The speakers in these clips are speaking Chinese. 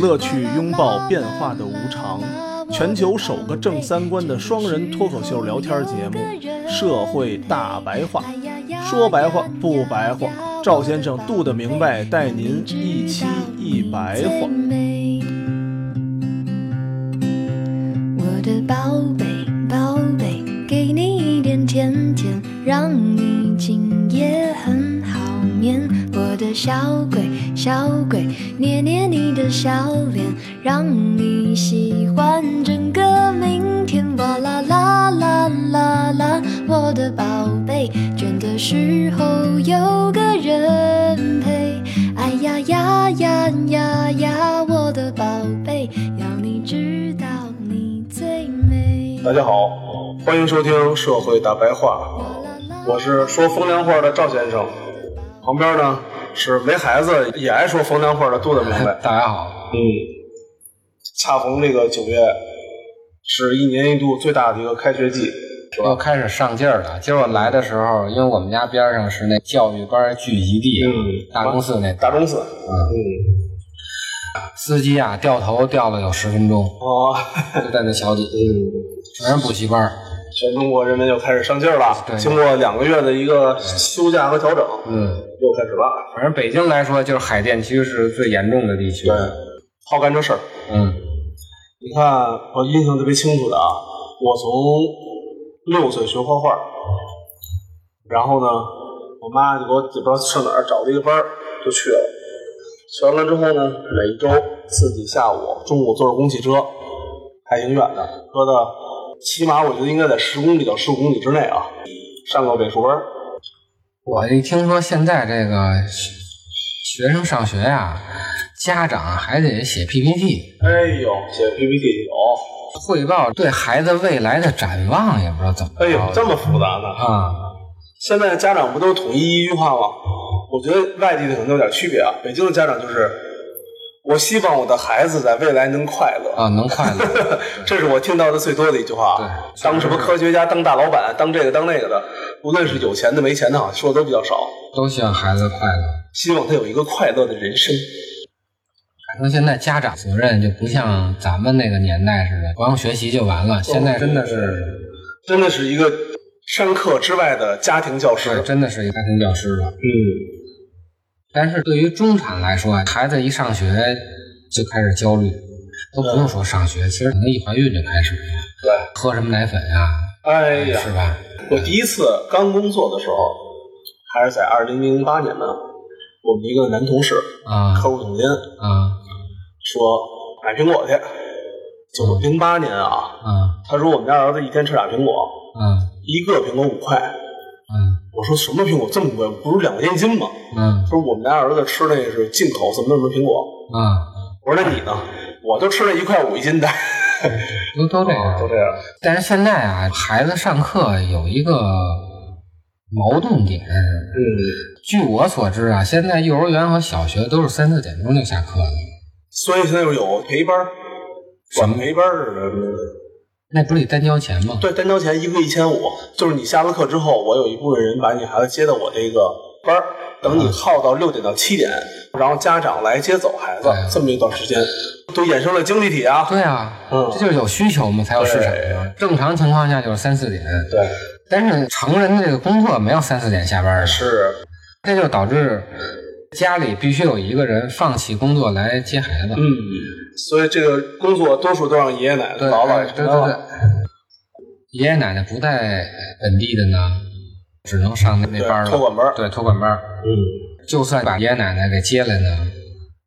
乐趣，拥抱变化的无常。全球首个正三观的双人脱口秀聊天节目《社会大白话》，说白话不白话，赵先生度的明白，带您一期一白话。我的宝贝，宝贝，给你一点甜甜，让你今夜很好眠。我的小鬼，小鬼，捏捏你的笑脸，让你喜欢整个明天。哇啦啦啦啦啦，我的宝贝，倦的时候有个人陪。哎呀呀呀呀呀，我的宝贝，要你知道你最美。大家好，欢迎收听《社会大白话》，我是说风凉话的赵先生，旁边呢是没孩子也爱说风凉话的杜大明白。大家好，嗯，恰逢这个九月，是一年一度最大的一个开学季，是吧？又开始上劲儿了。今儿我来的时候，因为我们家边上是那教育班聚集地，嗯大公司那大钟寺，嗯，嗯，司机啊掉头掉了有十分钟，哦，就在那桥底，嗯，全是补习班。全中国人民又开始上劲儿了。对经过两个月的一个休假和调整，嗯，又开始了。反正北京来说，就是海淀区是最严重的地区。对，好干这事儿。嗯，你看，我印象特别清楚的啊，我从六岁学画画，然后呢，我妈就给我也不知道上哪儿找了一个班儿，就去了。学完了之后呢，每一周自己下午、中午坐着公汽车，还挺远的，搁到起码我觉得应该在十公里到十五公里之内啊，上个美术班。我一听说现在这个学学生上学呀、家长还得写 PPT，哎呦，写 PPT 有，汇报对孩子未来的展望，也不知道怎么着。哎呦，这么复杂呢？啊，现在家长不都统一一句话吗？我觉得外地的可能有点区别啊。北京的家长就是，我希望我的孩子在未来能快乐，啊，能快乐。这是我听到的最多的一句话。对当什么科学家、当大老板、当这个当那个的，无论是有钱的没钱的，好像说的都比较少。都希望孩子快乐。希望他有一个快乐的人生。反正现在家长责任就不像咱们那个年代似的，光学习就完了。现在真的是，真的是一个上课之外的家庭教师。对，真的是一个家庭教师了。嗯，但是对于中产来说，孩子一上学就开始焦虑，都不用说上学，其实可能一怀孕就开始了，对。喝什么奶粉呀，哎呀，是吧？我第一次刚工作的时候，还是在二零零八年呢，我们一个男同事，啊客户总监啊说买苹果去。就零八年啊，啊他说我们家儿子一天吃俩苹果，啊一个苹果五块。嗯我说什么苹果这么贵？不是两块钱一斤吗？嗯他说我们家儿子吃那个是进口什么什么苹果。啊，我说那你呢？我就吃了一块五一斤的。都都这样，都这样。但是现在啊，孩子上课有一个矛盾点，嗯，据我所知啊，现在幼儿园和小学都是三四点钟就下课了，所以现在又有陪班儿，管陪班儿似的。那不是得单交钱吗？对，单交钱一个月一千五，就是你下了课之后，我有一部分人把你孩子接到我这个班儿，等你耗到六点到七点，然后家长来接走孩子，这么一段时间，都衍生了经济体啊。对啊，嗯这就是有需求嘛，才有市场。正常情况下就是三四点，对，但是成人的这个工作没有三四点下班的，是，这就导致家里必须有一个人放弃工作来接孩子。嗯，所以这个工作多数都让爷爷奶奶、对，姥姥给对对对承担了。，爷爷奶奶不在本地的呢，只能上那那班了，托管班对，托管班。嗯，就算把爷爷奶奶给接来呢，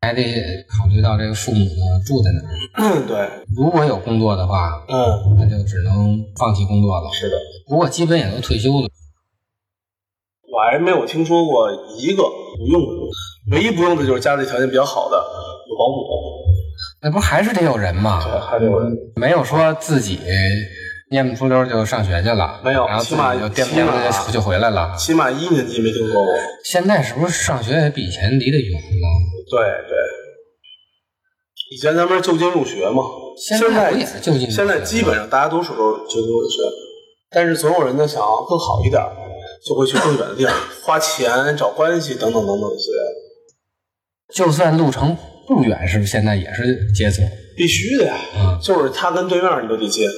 还得考虑到这个父母呢住在哪儿。对，如果有工作的话，嗯，那就只能放弃工作了。是的，不过基本也都退休了。我还没有听说过一个不用的，唯一不用的就是家里条件比较好的有保姆，那不还是得有人吗？对，还得有人。没有说自己念不出溜就上学去了，没有然后起码己就颠起码颠就就回来了。起码一年级没听说过。现在是不是上学也比以前离得远了？对对，以前咱们是就近入学嘛，现现在也是就近现在基本上大家都是都是就近入学，但是总有人呢想要更好一点，就会去更远的地方花钱找关系等等等等之类的。就算路程不远，是不是现在也是接送？必须的呀，嗯就是他跟对面你都得接。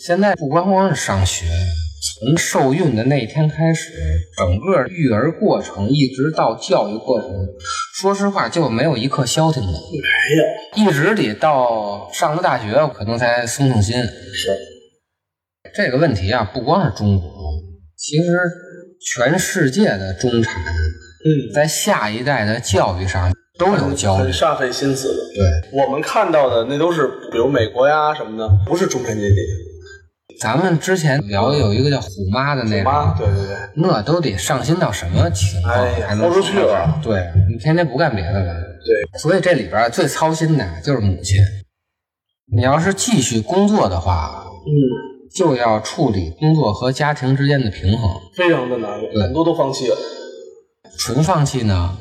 现在不光光是上学，从受孕的那一天开始，整个育儿过程一直到教育过程，说实话就没有一刻消停的，没有，一直得到上了大学，可能才松松心。是这个问题啊，不光是中国，其实全世界的中产嗯，在下一代的教育上都有焦虑很。煞费心思的。对，我们看到的那都是，比如美国呀什么的，不是中产阶级。咱们之前聊有一个叫虎妈的那个，对对对，那都得上心到什么情况豁出去了对你天天不干别的了。对，所以这里边最操心的就是母亲。你要是继续工作的话，嗯，就要处理工作和家庭之间的平衡。非常的难，对很多都放弃了。纯放弃呢，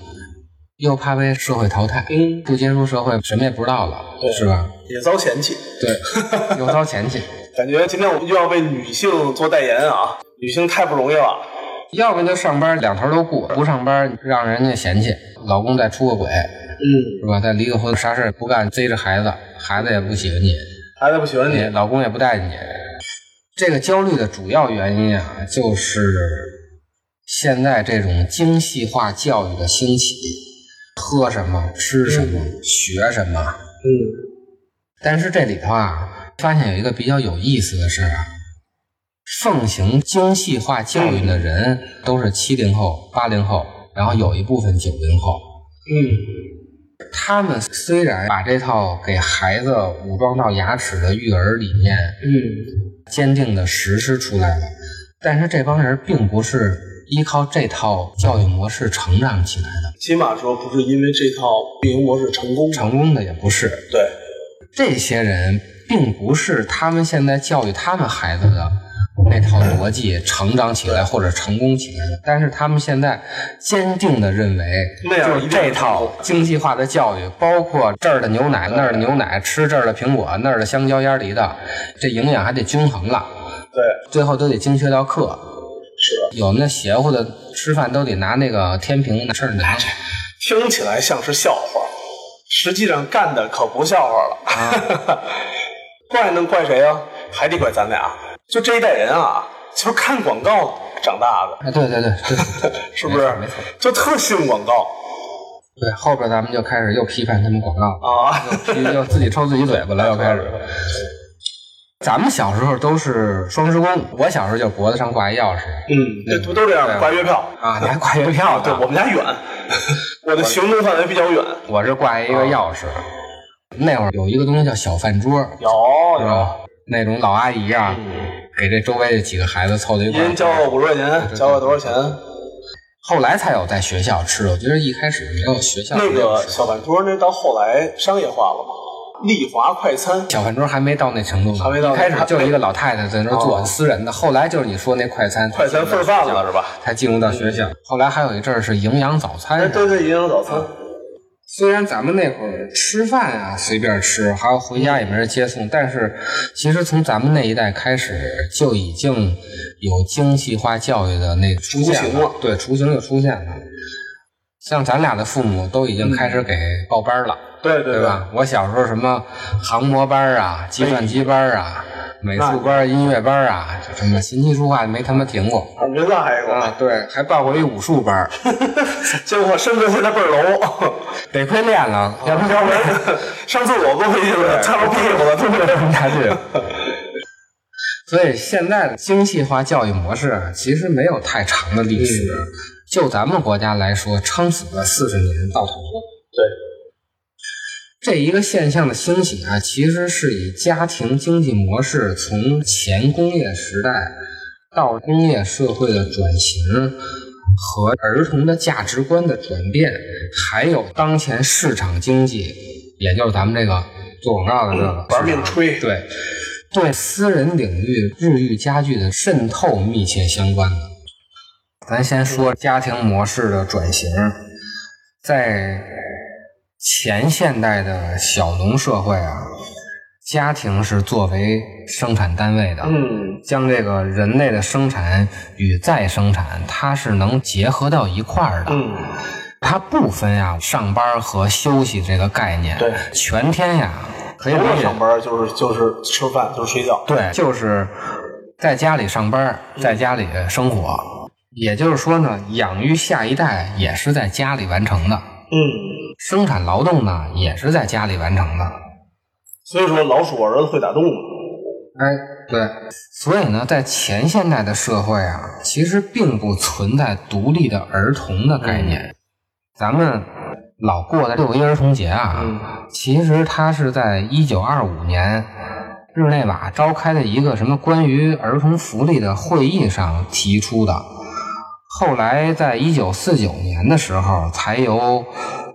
又怕被社会淘汰，嗯，不接触社会，什么也不知道了，对是吧？也遭嫌弃。对，又遭嫌弃。感觉今天我们又要为女性做代言啊，女性太不容易了。要不就上班两头都顾，不上班让人家嫌弃，老公再出个轨，嗯，是吧？再离个婚，啥事儿不干，追着孩子，孩子也不喜欢你，孩子不喜欢你你，老公也不带你。这个焦虑的主要原因啊，就是现在这种精细化教育的兴起，喝什么、吃什么、学什么。嗯，但是这里头啊，发现有一个比较有意思的是啊，奉行精细化教育的人都是七零后、八零后，然后有一部分九零后。嗯，他们虽然把这套给孩子武装到牙齿的育儿理念嗯，坚定的实施出来了，但是这帮人并不是依靠这套教育模式成长起来的，起码说不是因为这套运营模式成功。成功的也不是。对，这些人并不是他们现在教育他们孩子的那套逻辑成长起来或者成功起来的，但是他们现在坚定的认为，就是这套精细化的教育，包括这儿的牛奶、那儿的牛奶，吃这儿的苹果、那儿的香蕉、烟梨的，这营养还得均衡了，对，最后都得精确到克。是的，有那邪乎的吃饭都得拿那个天平拿秤量。听起来像是笑话，实际上干的可不笑话了。啊 怪能怪谁啊？还得怪咱俩。就这一代人啊，就是看广告长大的，哎，对对对对，是不是没错？就特信广告对，后边咱们就开始又批判他们广告了。啊。批又自己抽自己嘴巴了，又开始。咱们小时候都是双职工，我小时候就脖子上挂一钥匙嗯，对不都这样吗？挂月票啊，你还挂月 票？对我们家远，我的行动范围比较远。我是挂一个钥匙。那会儿有一个东西叫小饭桌，有有？那种老阿姨啊，给这周围的几个孩子凑到一块儿一人交个五十块钱，交个多少钱？后来才有在学校吃的。我觉得一开始没有学校那个小饭桌那到后来商业化了吗？丽华快餐，小饭桌还没到那程度呢，还没到开始就一个老太太在那做哦私人的，后来就是你说那快餐，快餐份儿饭了是吧？才进入到学校。后来还有一阵儿是营养早餐对对，营养早餐，虽然咱们那会儿吃饭啊随便吃，还有回家也没人接送，但是其实从咱们那一代开始就已经有精细化教育的那出现雏形了对，雏形就出现了。像咱俩的父母都已经开始给报班了，对对对？吧？我小时候什么航模班啊、计算机班啊、美术班、音乐班啊，什么琴棋书画没他妈停过啊，没赖过，啊！对，还报过一武术班，结果身子现在倍儿楼，得亏练了，要不然 上厕所都费劲了，擦着屁股了，都不下去。所以现在的精细化教育模式啊，其实没有太长的历史。就咱们国家来说，撑死了四十年到头了。对，这一个现象的兴起啊，其实是以家庭经济模式从前工业时代到工业社会的转型和儿童的价值观的转变，还有当前市场经济，也就是咱们这个做广告的这个玩命吹，对对私人领域日益加剧的渗透密切相关的。咱先说家庭模式的转型，在前现代的小农社会啊，家庭是作为生产单位的，嗯将这个人类的生产与再生产，它是能结合到一块儿的。嗯，它不分呀上班和休息这个概念，对全天呀可以除理解了上班就是就是吃饭就是睡觉。对，就是在家里上班，在家里生活。也就是说呢，养育下一代也是在家里完成的，嗯，生产劳动呢也是在家里完成的。所以说老鼠儿子会打洞嘛。哎，对，所以呢，在前现代的社会啊，其实并不存在独立的儿童的概念。咱们老过的六一儿童节啊，嗯其实它是在一九二五年日内瓦召开的一个什么关于儿童福利的会议上提出的。后来在一九四九年的时候，才由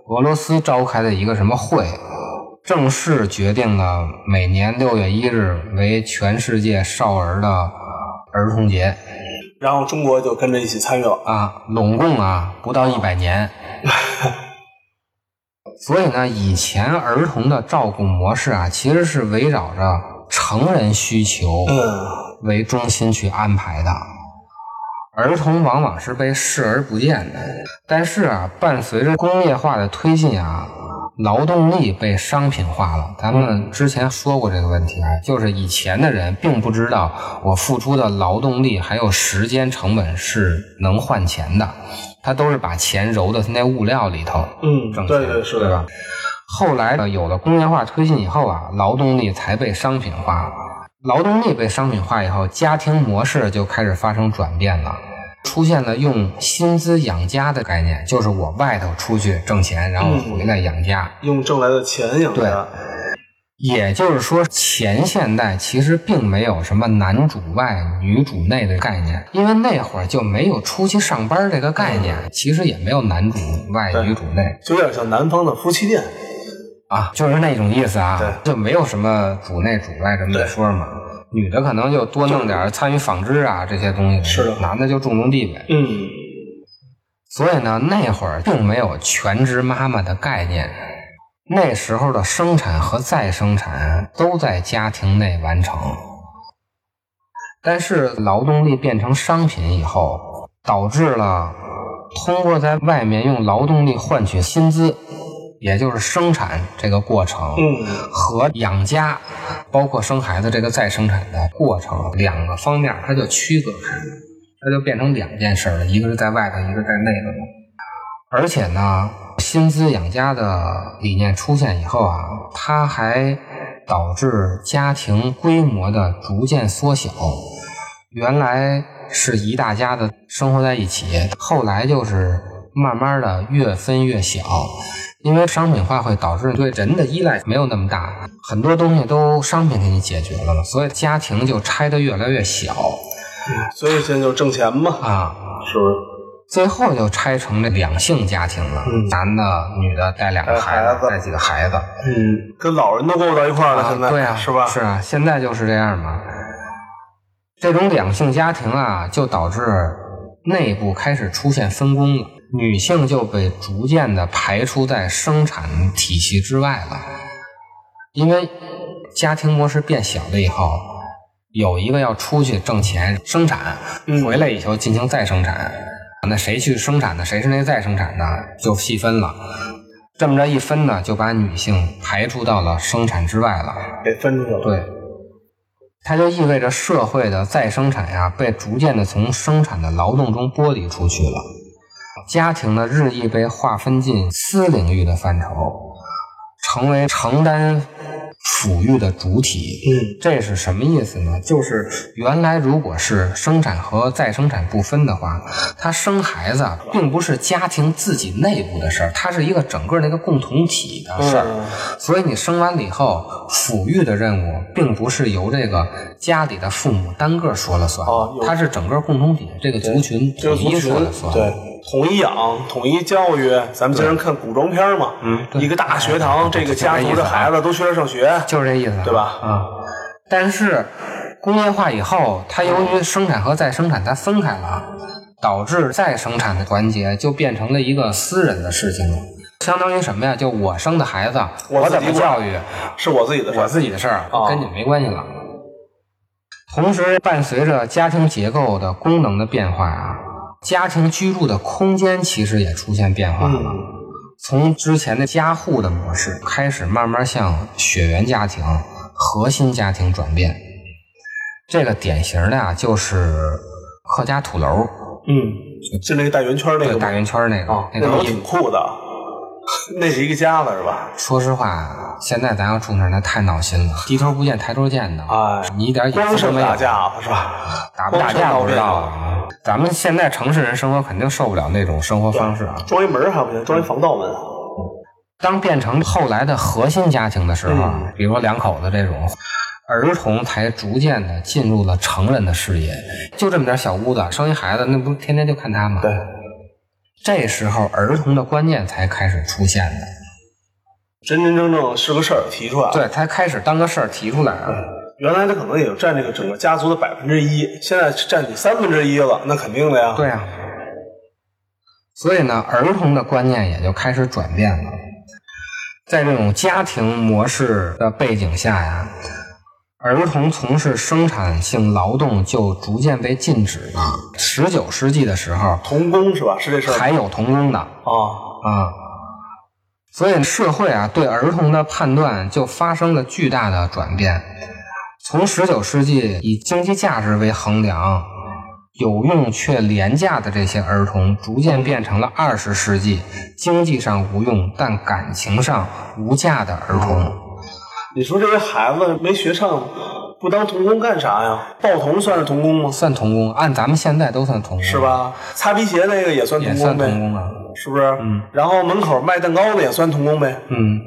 俄罗斯召开的一个什么会，正式决定了每年六月一日为全世界少儿的儿童节然后中国就跟着一起参与了。啊，拢共啊不到一百年。所以呢，以前儿童的照顾模式啊，其实是围绕着成人需求嗯，为中心去安排的。儿童往往是被视而不见的，但是啊，伴随着工业化的推进啊，劳动力被商品化了。咱们之前说过这个问题啊，就是以前的人并不知道我付出的劳动力还有时间成本是能换钱的，他都是把钱揉到那物料里头，嗯挣钱，对对是的对吧？后来呢，有了工业化推进以后啊，劳动力才被商品化。劳动力被商品化以后，家庭模式就开始发生转变了，出现了用薪资养家的概念，就是我外头出去挣钱，然后回来养家。用挣来的钱养家。也就是说，前现代其实并没有什么男主外女主内的概念，因为那会儿就没有出去上班这个概念，其实也没有男主外女主内。就有点像南方的夫妻店。啊，就是那种意思啊，对就没有什么主内主外这么一说嘛。女的可能就多弄点参与纺织啊这些东西，是的男的就重农地呗。嗯，所以呢，那会儿并没有全职妈妈的概念，那时候的生产和再生产都在家庭内完成。但是劳动力变成商品以后，导致了通过在外面用劳动力换取薪资，也就是生产这个过程，嗯和养家，包括生孩子这个再生产的过程两个方面，它就区隔开了，它就变成两件事了，一个是在外头，一个在内头了。而且呢，薪资养家的理念出现以后啊，它还导致家庭规模的逐渐缩小。原来是一大家子生活在一起，后来就是慢慢的越分越小，因为商品化会导致对人的依赖没有那么大，很多东西都商品给你解决了嘛，所以家庭就拆的越来越小所以现在就挣钱嘛，啊。是不是？最后就拆成这两性家庭了，嗯男的、女的带两个孩子带几个孩子，嗯，跟老人都够到一块儿了，现在对啊，是吧？是啊，现在就是这样嘛。这种两性家庭啊，就导致内部开始出现分工了，女性就被逐渐的排除在生产体系之外了。因为家庭模式变小了以后，有一个要出去挣钱生产，嗯回来以后进行再生产，那谁去生产的，谁是那再生产的，就细分了。这么着一分呢，就把女性排除到了生产之外了。给分出去了。对，它就意味着社会的再生产呀，被逐渐的从生产的劳动中剥离出去了。家庭呢，日益被划分进私领域的范畴，成为承担抚育的主体。嗯，这是什么意思呢？就是原来如果是生产和再生产不分的话，他生孩子啊并不是家庭自己内部的事儿，它是一个整个那个共同体的事儿。嗯所以你生完了以后，抚育的任务并不是由这个家里的父母单个说了算，它是整个共同体这个族群这个族群统一说了算。对，统一养，统一教育。咱们经常看古装片嘛，嗯一个大学堂，这个家族的孩子都去那儿上学，就是这意思，对吧？啊、但是工业化以后，它由于生产和再生产它分开了，导致再生产的环节就变成了一个私人的事情了。相当于什么呀？就我生的孩子，我怎么教育，是我自己的事我自己的事儿，啊跟你没关系了。同时，伴随着家庭结构的功能的变化啊，家庭居住的空间其实也出现变化了。嗯从之前的家户的模式开始，慢慢向血缘家庭、核心家庭转变。这个典型的啊，就是客家土楼，嗯，进那个大圆圈那个大圆圈那个，啊，那个一那楼挺酷的，那是一个家了是吧？说实话，现在咱要住那儿，那太闹心了，低头不见抬头见的，哎你一点隐私都没有打。架是吧？打不打架不知道啊。咱们现在城市人生活肯定受不了那种生活方式啊。装一门还不行，装一防盗门。当变成后来的核心家庭的时候，嗯比如说两口子这种，儿童才逐渐的进入了成人的视野。就这么点小屋子，生一孩子，那不天天就看他吗？对，这时候儿童的观念才开始出现的，真真正正是个事儿提出来了。对，才开始当个事儿提出来啊。原来他可能也就占这个整个家族的百分之一，现在占你三分之一了，那肯定的呀。对啊，所以呢，儿童的观念也就开始转变了。在这种家庭模式的背景下呀，儿童从事生产性劳动就逐渐被禁止了。十九世纪的时候，童工是吧？是这事儿还有童工的啊。啊，所以社会啊对儿童的判断就发生了巨大的转变。从十九世纪以经济价值为衡量，有用却廉价的这些儿童，逐渐变成了二十世纪经济上无用但感情上无价的儿童。你说这些孩子没学上，不当童工干啥呀？报童算是童工吗？算童工，按咱们现在都算童工，是？吧？擦皮鞋那个也算也算童工呗，童工啊。是不是？嗯。然后门口卖蛋糕的也算童工呗。嗯，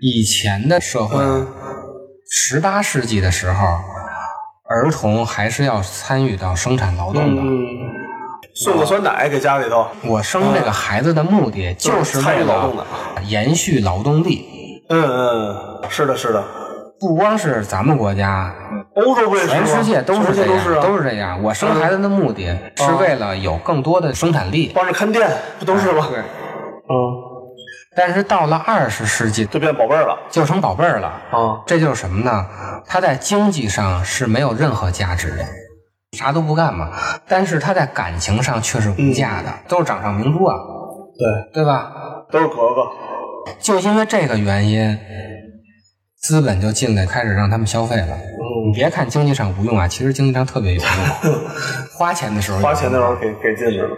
以前的社会，嗯十八世纪的时候，儿童还是要参与到生产劳动的。嗯，送个酸奶给家里头。我生这个孩子的目的就是参为与劳动的了延续劳动力，嗯嗯，是的，是的。不光是咱们国家，欧洲不也是吗？全世界都是这样，都是这样。我生孩子的目的是为了有更多的生产力，帮着看店，不都是吗？对。嗯，但是到了二十世纪，就变宝贝儿了。就成宝贝儿了。啊，这就是什么呢？他在经济上是没有任何价值的，啥都不干嘛。但是他在感情上却是无价的，都是掌上明珠啊，对，对吧？都是格格。就因为这个原因，资本就进来，开始让他们消费了。嗯你别看经济上无用啊，其实经济上特别有用。花钱的时候，花钱的时候给给进去了。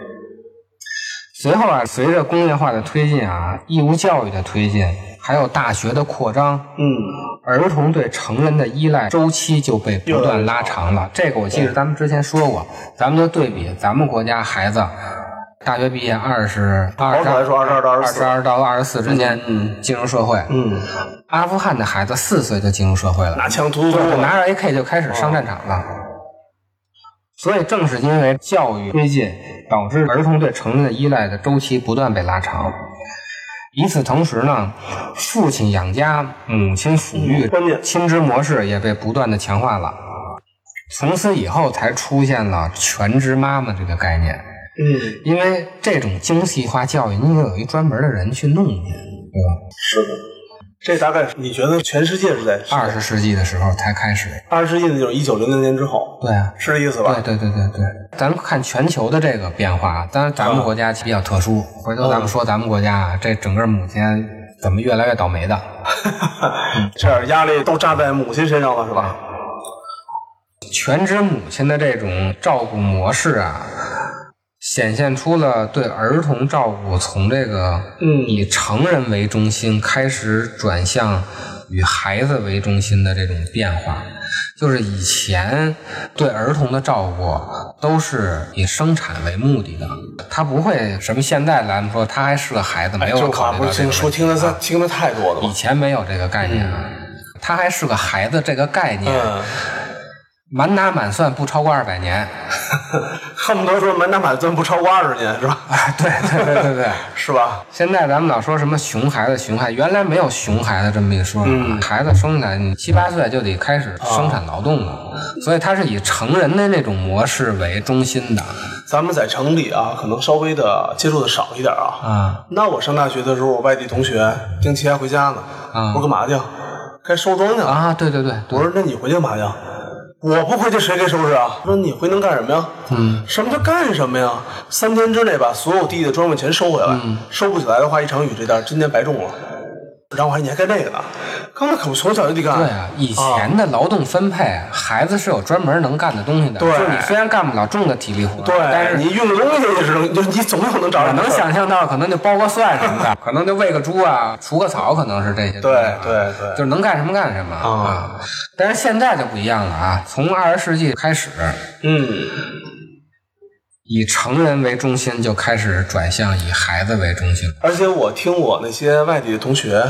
随后啊，随着工业化的推进啊，义务教育的推进，还有大学的扩张，嗯，儿童对成人的依赖周期就被不断拉长了。这个我记得咱们之前说过，咱们就对比咱们国家孩子大学毕业二十二保守来说22到24二十二到二十四之间，嗯，进入社会。嗯，阿富汗的孩子四岁就进入社会了，拿枪突突突。拿着 AK 就开始上战场了。所以正是因为教育推进，导致儿童对成人的依赖的周期不断被拉长。与此同时呢，父亲养家、母亲抚育嗯关键亲职模式也被不断的强化了。从此以后，才出现了全职妈妈这个概念。嗯，因为这种精细化教育，你得有一专门的人去弄去，对吧？是的。这大概你觉得全世界是在二十世纪的时候才开始。二十世纪的就是一九零零年之后，对啊，是这意思吧？对对对对对，咱们看全球的这个变化，当然咱们国家比较特殊。回头咱们说咱们国家啊，这整个母亲怎么越来越倒霉的？这点压力都扎在母亲身上了，是吧？全职母亲的这种照顾模式啊，显现出了对儿童照顾从这个嗯以成人为中心开始转向以孩子为中心的这种变化。就是以前对儿童的照顾都是以生产为目的的，他不会什么现在咱们说他还是个孩子，没有这考虑到这个说听的太听的太多了以？前没有这个概念啊，他还是个孩子这个概念。嗯，满打满算不超过二百年，恨不得说门当买尊不超过二十年，是吧？哎，对对对对对。是吧？现在咱们老说什么熊孩子，熊孩子，原来没有熊孩子这么一说。嗯孩子生下来，你七八岁就得开始生产劳动了，所以它是以成人的那种模式为中心的。咱们在城里啊，可能稍微的接触的少一点啊。啊那我上大学的时候，我外地同学定期还回家呢。啊我说干嘛去？该收庄去了。啊，对对对对，我说那你回去干嘛去？我不回去谁给收拾啊？说你回能干什么呀？嗯，什么叫干什么呀？三天之内把所有地的庄稼全收回来，嗯收不起来的话，一场雨这单今天白种了。然后我还你还干这个呢？刚才可不从小就得干。对啊，以前的劳动分配，孩子是有专门能干的东西的。对就是你虽然干不了重的体力活，对，但是你运个东西也是能，就是你总有能找着能想象到，可能就剥个蒜什么的，可能就喂个猪啊，除个草，可能是这些东西啊。对对对就是能干什么干什么啊。但是现在就不一样了啊，从二十世纪开始，嗯，以成人为中心，就开始转向以孩子为中心。而且我听我那些外地的同学，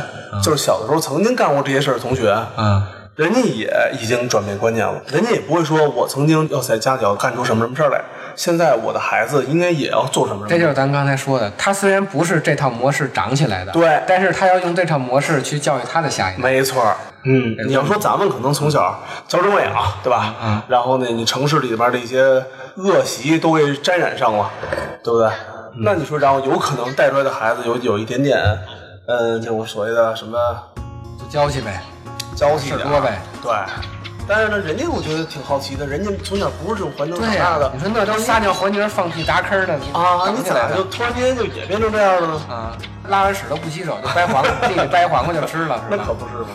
就是小的时候曾经干过这些事儿的同学，嗯，人家也已经转变观念了，人家也不会说我曾经要在家里要干出什么什么事儿来，现在我的孩子应该也要做什么什么事。这就是咱刚才说的，他虽然不是这套模式长起来的，对但是他要用这套模式去教育他的下一代。没错儿，嗯，你要说咱们可能从小娇生惯养，对吧？嗯然后呢，你城市里边的一些恶习都给沾染上了，对不对？那你说，然后有可能带出来的孩子有有一点点，嗯，这种所谓的什么就娇气呗。娇气点多呗。对。但是呢，人家我觉得挺好奇的，人家从小不是这种环境长、大的，你说那都撒尿和泥、放屁砸坑的啊，你咋就突然间就也变成这样了呢？啊？拉完屎都不洗手就掰黄瓜，地里掰黄瓜就吃了，是吧那可？不是嘛，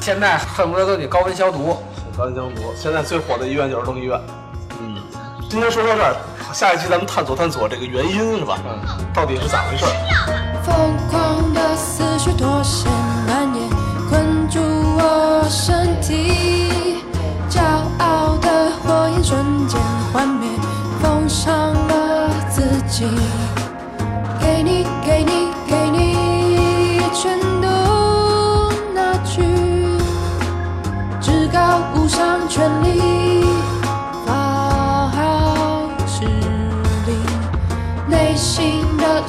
现在恨不得都得高温消毒。高温消毒。现在最火的医院就是儿童医院。嗯，今天说到这儿，下一期咱们探索探索这个原因是吧？嗯，到底是咋回事儿？疯狂的思绪脱线蔓延，困住我身体。骄傲的火焰瞬间幻灭，封上了自己。给你，给你，给你，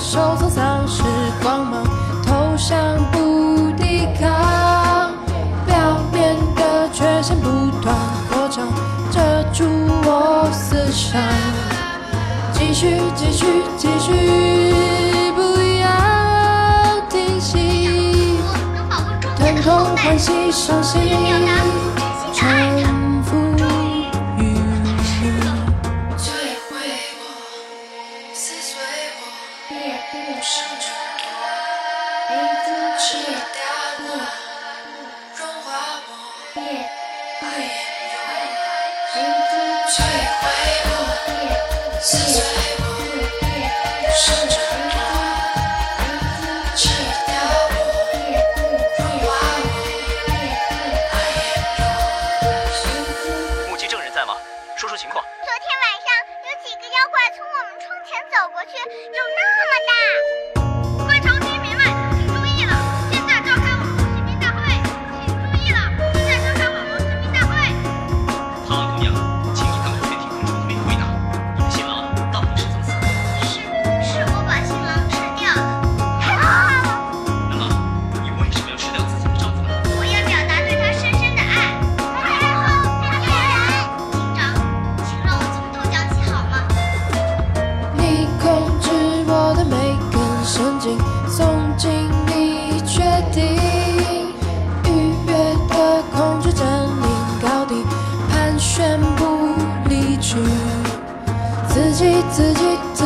的收藏丧失光芒，投降不抵抗，表面的缺陷不断扩张，遮住我思想。继续，继续，继续，不要停息，疼痛、欢喜、伤心，自己自己自